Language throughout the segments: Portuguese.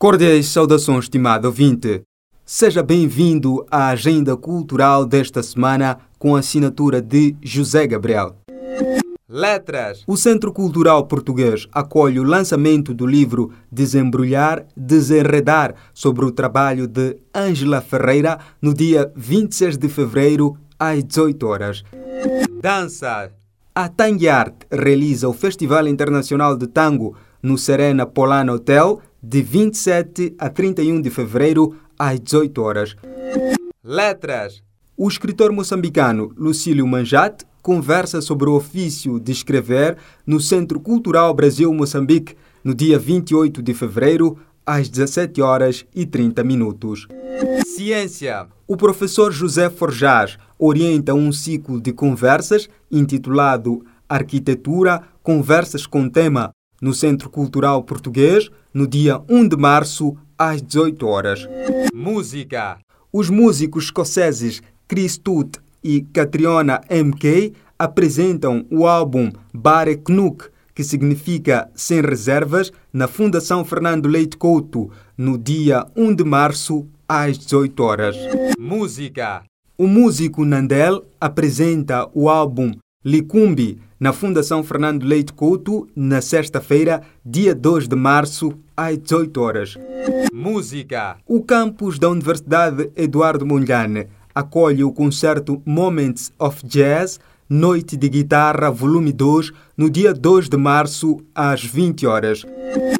Cordiais saudações, estimado ouvinte. Seja bem-vindo à agenda cultural desta semana com a assinatura de José Gabriel. Letras. O Centro Cultural Português acolhe o lançamento do livro Desembrulhar, Desenredar sobre o trabalho de Ângela Ferreira no dia 26 de fevereiro às 18 horas. Dança. A Tangue Art realiza o Festival Internacional de Tango no Serena Polana Hotel de 27 a 31 de fevereiro às 18 horas. Letras. O escritor moçambicano Lucílio Manjate conversa sobre o ofício de escrever no Centro Cultural Brasil-Moçambique no dia 28 de fevereiro às 17 horas e 30 minutos. Ciência. O professor José Forjás orienta um ciclo de conversas intitulado Arquitetura, Conversas com Tema no Centro Cultural Português no dia 1 de março às 18 horas. Música. Os músicos escoceses Chris Tutt e Catriona MK apresentam o álbum Bare Knuk, que significa Sem Reservas, na Fundação Fernando Leite Couto, no dia 1 de março, às 18 horas. Música. O músico Nandel apresenta o álbum Licumbi, na Fundação Fernando Leite Couto, na sexta-feira, dia 2 de março, às 18 horas. Música. O campus da Universidade Eduardo Mondlane acolhe o concerto Moments of Jazz, Noite de Guitarra, volume 2, no dia 2 de março, às 20 horas.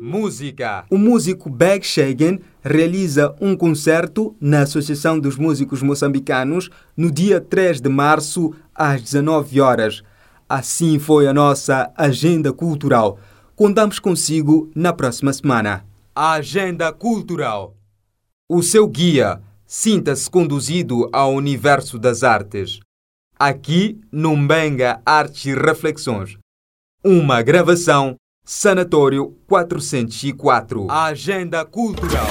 Música. O músico Beg Shagan realiza um concerto na Associação dos Músicos Moçambicanos no dia 3 de março, às 19 horas. Assim foi a nossa agenda cultural. Contamos consigo na próxima semana. Agenda Cultural. O seu guia sinta-se conduzido ao universo das artes. Aqui no Mbenga Artes e Reflexões. Uma gravação Sanatório 404. Agenda Cultural.